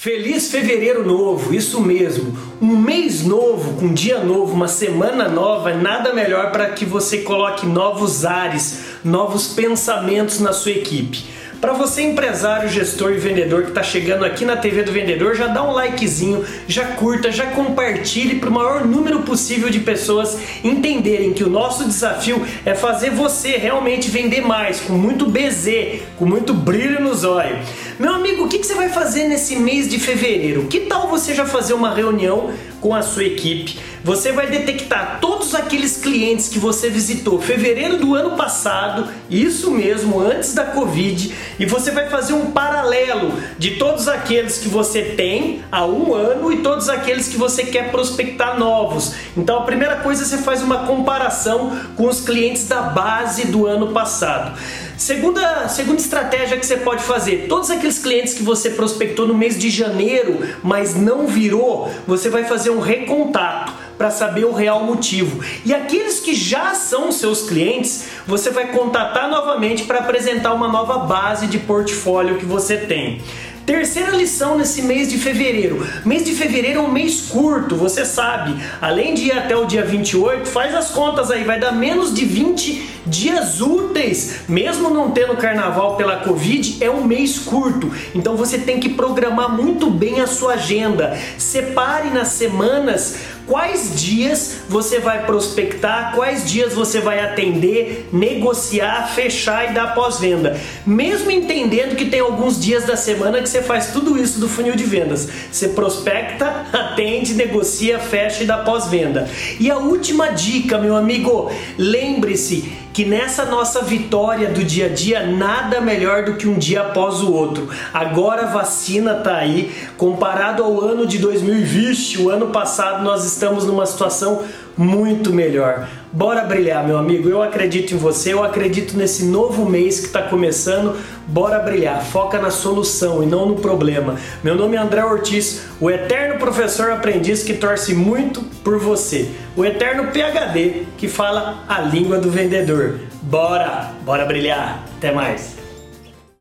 Feliz fevereiro novo, isso mesmo. Um mês novo, com um dia novo, uma semana nova, nada melhor para que você coloque novos ares, novos pensamentos na sua equipe. Para você empresário, gestor e vendedor que está chegando aqui na TV do Vendedor, já dá um likezinho, já curta, já compartilhe para o maior número possível de pessoas entenderem que o nosso desafio é fazer você realmente vender mais, com muito BZ, com muito brilho nos olhos. Meu amigo, o que, que você vai fazer nesse mês de fevereiro? Que tal você já fazer uma reunião com a sua equipe? Você vai detectar todos aqueles clientes que você visitou fevereiro do ano passado, isso mesmo, antes da Covid, e você vai fazer um paralelo de todos aqueles que você tem há um ano e todos aqueles que você quer prospectar novos. Então a primeira coisa você faz uma comparação com os clientes da base do ano passado. Segunda, segunda estratégia que você pode fazer: todos aqueles clientes que você prospectou no mês de janeiro, mas não virou, você vai fazer um recontato para saber o real motivo. E aqueles que já são seus clientes, você vai contatar novamente para apresentar uma nova base de portfólio que você tem. Terceira lição nesse mês de fevereiro. Mês de fevereiro é um mês curto, você sabe. Além de ir até o dia 28, faz as contas aí, vai dar menos de 20 dias úteis. Mesmo não tendo carnaval pela Covid, é um mês curto. Então você tem que programar muito bem a sua agenda. Separe nas semanas quais dias você vai prospectar, quais dias você vai atender, negociar, fechar e dar pós-venda. Mesmo entendendo que tem alguns dias da semana que você faz tudo isso do funil de vendas. Você prospecta, atende, negocia, fecha e dá pós-venda. E a última dica, meu amigo, lembre-se que nessa nossa vitória do dia a dia nada melhor do que um dia após o outro. Agora a vacina tá aí, comparado ao ano de 2020, o ano passado nós estamos numa situação muito melhor. Bora brilhar, meu amigo. Eu acredito em você, eu acredito nesse novo mês que está começando. Bora brilhar. Foca na solução e não no problema. Meu nome é André Ortiz, o eterno professor aprendiz que torce muito por você. O eterno PhD que fala a língua do vendedor. Bora, bora brilhar. Até mais.